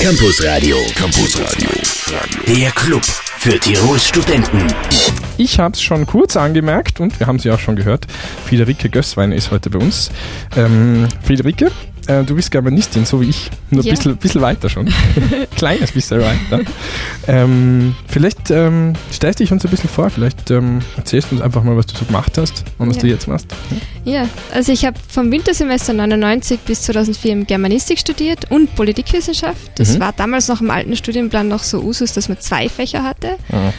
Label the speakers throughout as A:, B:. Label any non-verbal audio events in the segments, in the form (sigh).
A: Campus Radio. Campus Radio. Der Club für Tirols Studenten.
B: Ich habe es schon kurz angemerkt und wir haben sie auch schon gehört. Friederike Gösswein ist heute bei uns. Ähm, Friederike, äh, du bist Germanistin, so wie ich, nur ein
C: Ja.
B: bisschen, bisschen weiter schon. (laughs) Kleines bisschen weiter. Ähm, vielleicht ähm, stellst dich uns ein bisschen vor, vielleicht ähm, erzählst du uns einfach mal, was du so gemacht hast und was
C: Ja.
B: du jetzt machst.
C: Ja, also ich habe vom Wintersemester 99 bis 2004 im Germanistik studiert und Politikwissenschaft. Das
B: Mhm.
C: war damals noch im alten Studienplan noch so Usus, dass man zwei Fächer hatte.
B: Ja.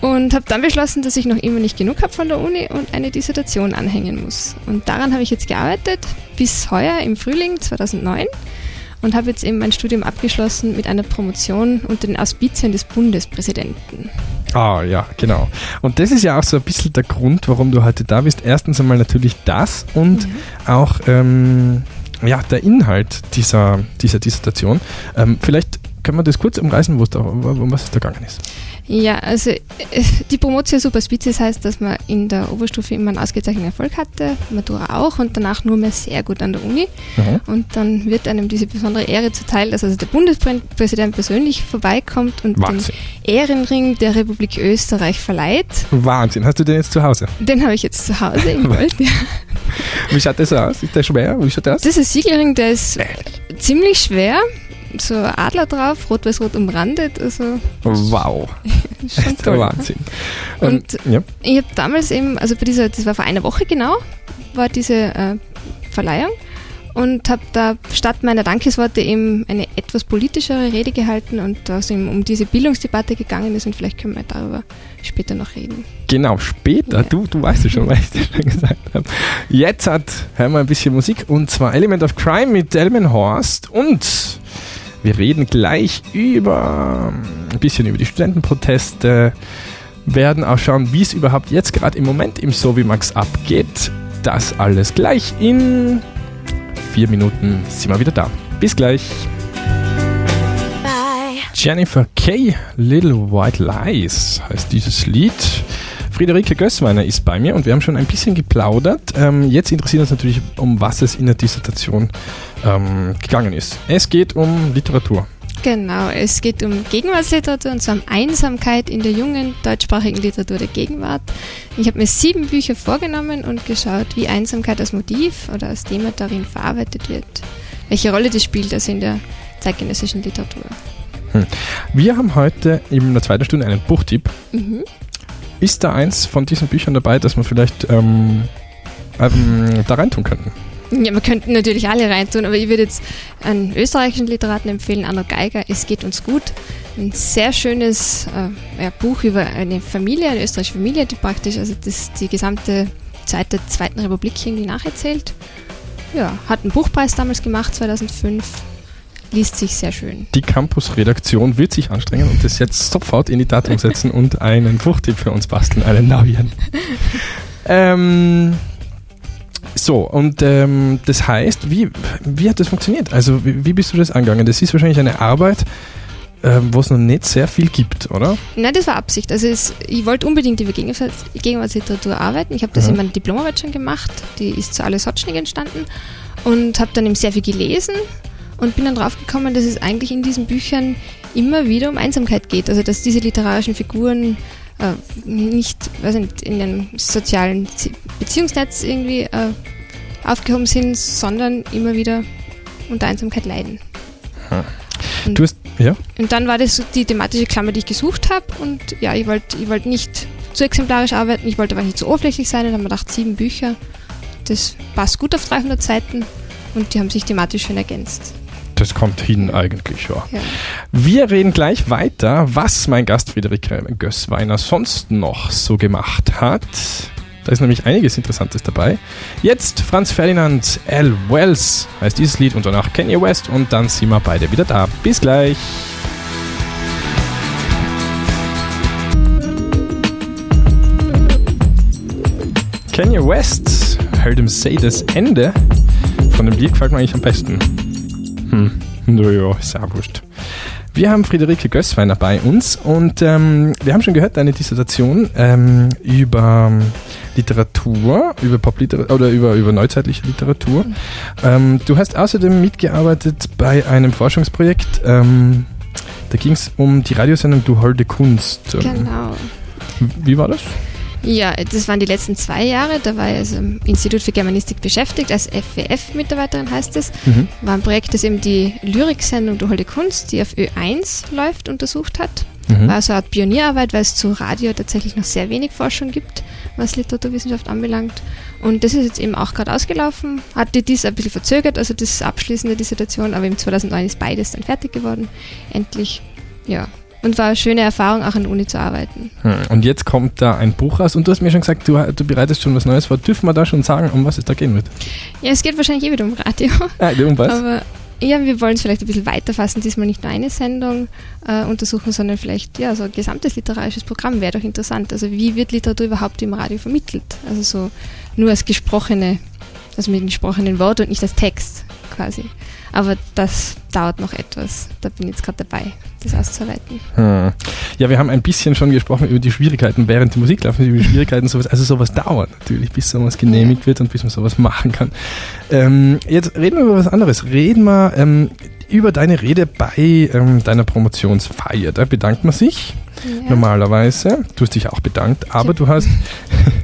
C: Und habe dann beschlossen, dass ich noch immer nicht genug habe von der Uni und eine Dissertation anhängen muss. Und daran habe ich jetzt gearbeitet bis heuer im Frühling 2009 und habe jetzt eben mein Studium abgeschlossen mit einer Promotion unter den Auspizien des Bundespräsidenten.
B: Ah, ja, genau. Und das ist ja auch so ein bisschen der Grund, warum du heute da bist. Erstens einmal natürlich das und auch ähm, ja, der Inhalt dieser, dieser Dissertation. Ähm, vielleicht können wir das kurz umreißen, da, um was es da gegangen ist.
C: Ja, also äh, die Promotio Super Spezies heißt, dass man in der Oberstufe immer einen ausgezeichneten Erfolg hatte, Matura auch und danach nur mehr sehr gut an der Uni.
B: Mhm.
C: Und dann wird einem diese besondere Ehre zuteil, dass also der Bundespräsident persönlich vorbeikommt und
B: Wahnsinn.
C: den Ehrenring der Republik Österreich verleiht.
B: Wahnsinn. Hast du den jetzt zu Hause?
C: Den habe ich jetzt zu Hause im (laughs) Gold. Ja.
B: Wie schaut das aus? Ist der schwer? Wie schaut der aus?
C: Das ist ein Siegelring, der ist ziemlich schwer. So ein Adler drauf, rot-weiß-rot umrandet, also
B: Wow. (laughs)
C: schon
B: Der
C: toll.
B: Wahnsinn.
C: Und
B: Ähm, ja.
C: Ich habe damals eben, also bei dieser, das war vor einer Woche genau, war diese äh, Verleihung und habe da statt meiner Dankesworte eben eine etwas politischere Rede gehalten und da es eben um diese Bildungsdebatte gegangen ist und vielleicht können wir darüber später noch reden.
B: Genau, später,
C: Ja.
B: du, du weißt es schon, was ich dir schon gesagt habe. Jetzt hat, hören wir ein bisschen Musik und zwar Element of Crime mit Delman Horst und wir reden gleich über ein bisschen über die Studentenproteste, werden auch schauen, wie es überhaupt jetzt gerade im Moment im Sovimax abgeht. Das alles gleich in vier Minuten sind wir wieder da. Bis gleich. Jennifer Kay, Little White Lies heißt dieses Lied. Friederike Gössweiner ist bei mir und wir haben schon ein bisschen geplaudert. Ähm, jetzt interessiert uns natürlich, um was es in der Dissertation ähm, gegangen ist. Es geht um Literatur.
C: Genau, es geht um Gegenwartsliteratur und zwar um Einsamkeit in der jungen deutschsprachigen Literatur der Gegenwart. Ich habe mir sieben Bücher vorgenommen und geschaut, wie Einsamkeit als Motiv oder als Thema darin verarbeitet wird. Welche Rolle das spielt also in der zeitgenössischen Literatur.
B: Wir haben heute in der zweiten Stunde einen Buchtipp.
C: Mhm.
B: Ist da eins von diesen Büchern dabei, das wir vielleicht ähm, ähm, da reintun könnten?
C: Ja, wir könnten natürlich alle reintun, aber ich würde jetzt einen österreichischen Literaten empfehlen, Arno Geiger, Es geht uns gut. Ein sehr schönes äh, ja, Buch über eine Familie, eine österreichische Familie, die praktisch also das, die gesamte Zeit der Zweiten Republik irgendwie nacherzählt. Ja, hat einen Buchpreis damals gemacht, 2005. Liest sich sehr schön.
B: Die Campus-Redaktion wird sich anstrengen und das jetzt sofort in die Tat umsetzen (laughs) und einen Buchtipp für uns basteln, einen neuen. ähm, so, und ähm, das heißt, wie, wie hat das funktioniert? Also, wie, wie bist du das angegangen? Das ist wahrscheinlich eine Arbeit, ähm, wo es noch nicht sehr viel gibt, oder?
C: Nein, das war Absicht. Also es, ich wollte unbedingt über Gegenwarts- Gegenwartsliteratur arbeiten. Ich habe das
B: Mhm.
C: in meiner Diplomarbeit schon gemacht. Die ist zu Alles Hotschnig entstanden. Und habe dann eben sehr viel gelesen und bin dann draufgekommen, dass es eigentlich in diesen Büchern immer wieder um Einsamkeit geht. Also dass diese literarischen Figuren äh, nicht, weiß nicht in einem sozialen Zi- Beziehungsnetz irgendwie äh, aufgehoben sind, sondern immer wieder unter Einsamkeit leiden.
B: Du hast, ja?
C: Und dann war das die thematische Klammer, die ich gesucht habe. Und ja, ich wollte ich wollt nicht zu exemplarisch arbeiten, ich wollte aber nicht zu oberflächlich sein. Und dann habe ich gedacht, sieben Bücher, das passt gut auf 300 Seiten und die haben sich thematisch schön ergänzt.
B: Das kommt hin eigentlich, ja.
C: Ja.
B: Wir reden gleich weiter, was mein Gast Friederike Gössweiner sonst noch so gemacht hat. Da ist nämlich einiges Interessantes dabei. Jetzt Franz Ferdinand L. Wells heißt dieses Lied und danach Kanye West und dann sind wir beide wieder da. Bis gleich. Kanye West, Heard Him Say das Ende von dem Lied gefällt mir eigentlich am besten. Hm, naja, ist auch wurscht. Wir haben Friederike Gössweiner bei uns und ähm, wir haben schon gehört, eine Dissertation ähm, über Literatur, über Popliteratur oder über, über neuzeitliche Literatur. Ähm, du hast außerdem mitgearbeitet bei einem Forschungsprojekt. Ähm, da ging es um die Radiosendung Du holde Kunst.
C: Genau.
B: Wie war das?
C: Ja, das waren die letzten zwei Jahre. Da war ich also im Institut für Germanistik beschäftigt, als FWF-Mitarbeiterin heißt es. Mhm. War ein Projekt, das eben die Lyriksendung Du holde Kunst, die auf Ö1 läuft, untersucht hat. Mhm. War so eine Art Pionierarbeit, weil es zu Radio tatsächlich noch sehr wenig Forschung gibt, was Literaturwissenschaft anbelangt. Und das ist jetzt eben auch gerade ausgelaufen. Hatte dies ein bisschen verzögert, also das Abschließen der Dissertation, aber im 2009 ist beides dann fertig geworden. Endlich. Ja, und war eine schöne Erfahrung, auch an der Uni zu arbeiten.
B: Und jetzt kommt da ein Buch raus und du hast mir schon gesagt, du, du bereitest schon was Neues vor. Dürfen wir da schon sagen, um was es da gehen wird?
C: Ja, es geht wahrscheinlich eh wieder um Radio.
B: Ah, um was?
C: Aber ja, wir wollen es vielleicht ein bisschen weiterfassen, diesmal nicht nur eine Sendung äh, untersuchen, sondern vielleicht ja, so ein gesamtes literarisches Programm wäre doch interessant. Also wie wird Literatur überhaupt im Radio vermittelt? Also so nur als gesprochene, also mit gesprochenen Wort und nicht als Text quasi. Aber das dauert noch etwas. Da bin ich jetzt gerade dabei, das auszuarbeiten.
B: Hm. Ja, wir haben ein bisschen schon gesprochen über die Schwierigkeiten während der Musik laufen, über die Schwierigkeiten, sowas, also sowas dauert natürlich, bis sowas genehmigt wird und bis man sowas machen kann. Ähm, jetzt reden wir über was anderes. Reden wir ähm, über deine Rede bei ähm, deiner Promotionsfeier. Da bedankt man sich ja. normalerweise. Du hast dich auch bedankt, aber du hast (laughs)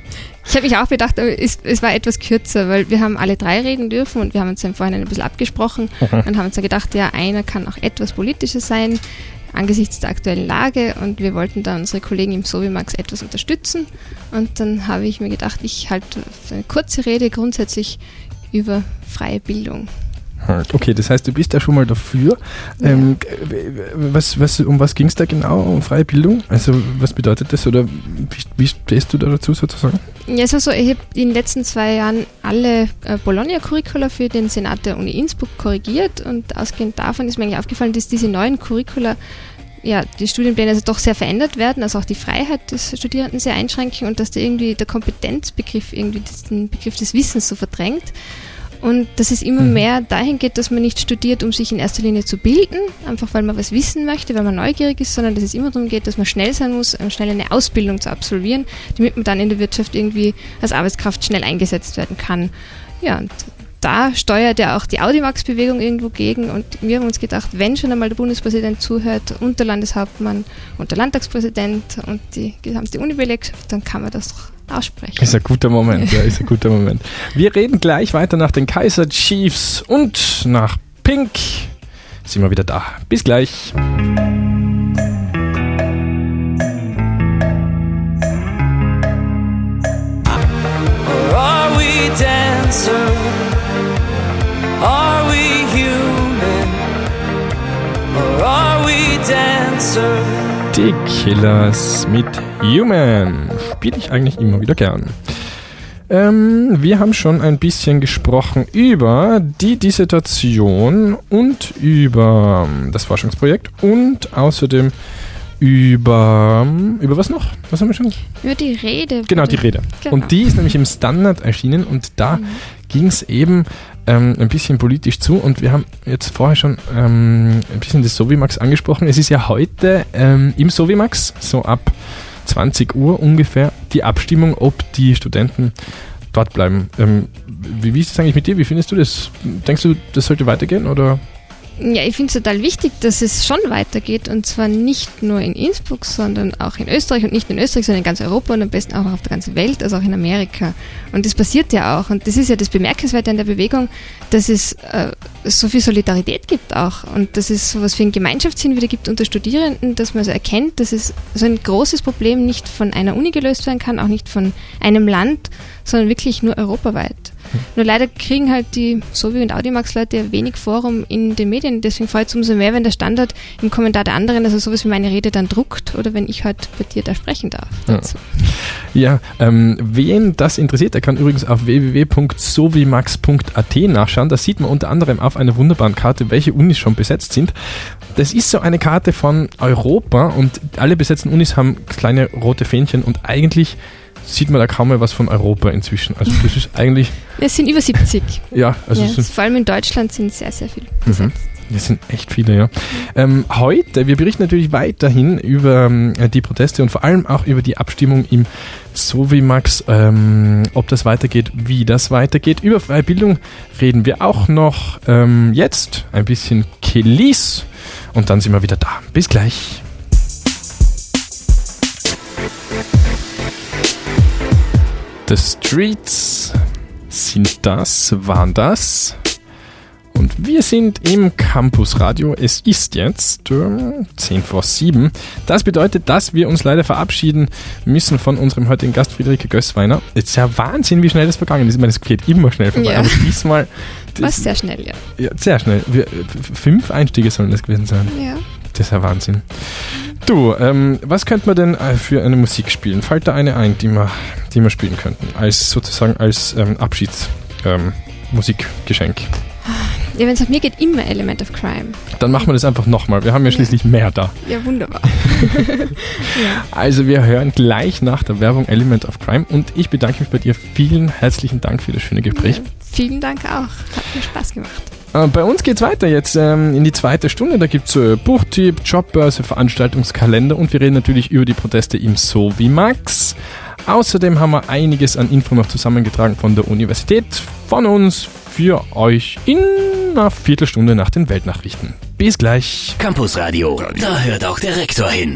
C: Ich habe mich auch bedacht, es, es, war etwas kürzer, weil wir haben alle drei reden dürfen und wir haben uns dann vorhin ein bisschen abgesprochen mhm. und haben uns dann gedacht, ja, einer kann auch etwas politischer sein angesichts der aktuellen Lage und wir wollten da unsere Kollegen im Sovimax etwas unterstützen und dann habe ich mir gedacht, ich halte eine kurze Rede grundsätzlich über freie Bildung.
B: Okay, das heißt, du bist ja schon mal dafür. Ja. Ähm, was, was, um was ging es da genau? Um freie Bildung? Also was bedeutet das oder wie, wie stehst du da dazu sozusagen?
C: Ja, es war so, ich habe in den letzten zwei Jahren alle äh, Bologna-Curricula für den Senat der Uni Innsbruck korrigiert und ausgehend davon ist mir eigentlich aufgefallen, dass diese neuen Curricula ja, die Studienpläne also doch sehr verändert werden, also auch die Freiheit des Studierenden sehr einschränken und dass da irgendwie der Kompetenzbegriff irgendwie den Begriff des Wissens so verdrängt. Und dass es immer mhm. mehr dahin geht, dass man nicht studiert, um sich in erster Linie zu bilden, einfach weil man was wissen möchte, weil man neugierig ist, sondern dass es immer darum geht, dass man schnell sein muss, schnell eine Ausbildung zu absolvieren, damit man dann in der Wirtschaft irgendwie als Arbeitskraft schnell eingesetzt werden kann. Ja, und da steuert ja auch die Audimax-Bewegung irgendwo gegen und wir haben uns gedacht, wenn schon einmal der Bundespräsident zuhört und der Landeshauptmann und der Landtagspräsident und die gesamte Uni-Belegschaft, dann kann man das doch aussprechen.
B: Ist ein guter Moment, ja, ist ein guter Moment. Wir reden gleich weiter nach den Kaiser Chiefs und nach Pink. Sind wir wieder da. Bis gleich. are we dancer? Are we human? Or are we dancer? Die Killers mit Human spiele ich eigentlich immer wieder gern. Ähm, wir haben schon ein bisschen gesprochen über die Dissertation und über ähm, das Forschungsprojekt und außerdem über ähm, über was noch? Was haben wir schon?
C: Über die Rede.
B: Genau, die Rede. Genau. Und die ist nämlich im Standard erschienen und da mhm. ging es eben ähm, ein bisschen politisch zu und wir haben jetzt vorher schon ähm, ein bisschen das Sovimax angesprochen. Es ist ja heute ähm, im Sovimax, so ab 20 Uhr ungefähr, die Abstimmung, ob die Studenten dort bleiben. Ähm, wie, wie ist das eigentlich mit dir? Wie findest du das? Denkst du, das sollte weitergehen oder?
C: Ja, ich finde es total wichtig, dass es schon weitergeht und zwar nicht nur in Innsbruck, sondern auch in Österreich und nicht nur in Österreich, sondern in ganz Europa und am besten auch auf der ganzen Welt, also auch in Amerika. Und das passiert ja auch und das ist ja das Bemerkenswerte an der Bewegung, dass es äh, so viel Solidarität gibt auch und dass es sowas wie einen Gemeinschaftssinn wieder gibt unter Studierenden, dass man so erkennt, dass es so ein großes Problem nicht von einer Uni gelöst werden kann, auch nicht von einem Land, sondern wirklich nur europaweit. Nur leider kriegen halt die Sovi- und Audimax-Leute wenig Forum in den Medien. Deswegen freut es umso mehr, wenn der Standard im Kommentar der anderen, also sowas wie meine Rede dann druckt oder wenn ich halt bei dir da sprechen darf.
B: Ja, ja ähm, wen das interessiert, der kann übrigens auf www.sovimax.at nachschauen. Da sieht man unter anderem auf einer wunderbaren Karte, welche Unis schon besetzt sind. Das ist so eine Karte von Europa und alle besetzten Unis haben kleine rote Fähnchen und eigentlich sieht man da kaum mehr was von Europa inzwischen. Also das ist eigentlich.
C: Es sind über 70.
B: ja,
C: also ja, vor allem in Deutschland sind sehr, sehr viele. Mhm.
B: Das sind echt viele, ja. Ähm, heute, wir berichten natürlich weiterhin über ähm, die Proteste und vor allem auch über die Abstimmung im Sovimax, ähm, ob das weitergeht, wie das weitergeht. Über freie Bildung reden wir auch noch ähm, jetzt. Ein bisschen Kelis und dann sind wir wieder da. Bis gleich. The Streets sind das, waren das. Und wir sind im Campus Radio. Es ist jetzt äh, 10 vor 7. Das bedeutet, dass wir uns leider verabschieden müssen von unserem heutigen Gast Friederike Gößweiner. Es ist ja Wahnsinn, wie schnell das vergangen ist. Ich meine, es geht immer schnell vorbei.
C: Ja.
B: Aber diesmal.
C: War sehr schnell, ja.
B: Ja, sehr schnell. Wir, fünf Einstiege sollen das gewesen sein.
C: Ja.
B: Das ist ja Wahnsinn. Du, ähm, was könnte man denn äh, für eine Musik spielen? Fällt da eine ein, die wir, die wir spielen könnten? Als sozusagen als ähm, Abschiedsmusikgeschenk.
C: Ja, wenn es nach mir geht, immer Element of Crime.
B: Dann machen wir das einfach nochmal. Wir haben ja schließlich mehr da.
C: Ja, wunderbar. (laughs) ja.
B: Also wir hören gleich nach der Werbung Element of Crime und ich bedanke mich bei dir. Vielen herzlichen Dank für das schöne Gespräch.
C: Ja, vielen Dank auch. Hat mir Spaß gemacht.
B: Äh, Bei uns geht's weiter jetzt ähm, in die zweite Stunde. Da gibt's äh, Buchtipp, Jobbörse, Veranstaltungskalender und wir reden natürlich über die Proteste im Sovimax. Außerdem haben wir einiges an Info noch zusammengetragen von der Universität, von uns, für euch in einer Viertelstunde nach den Weltnachrichten. Bis gleich.
A: Campus Radio, da hört auch der Rektor hin.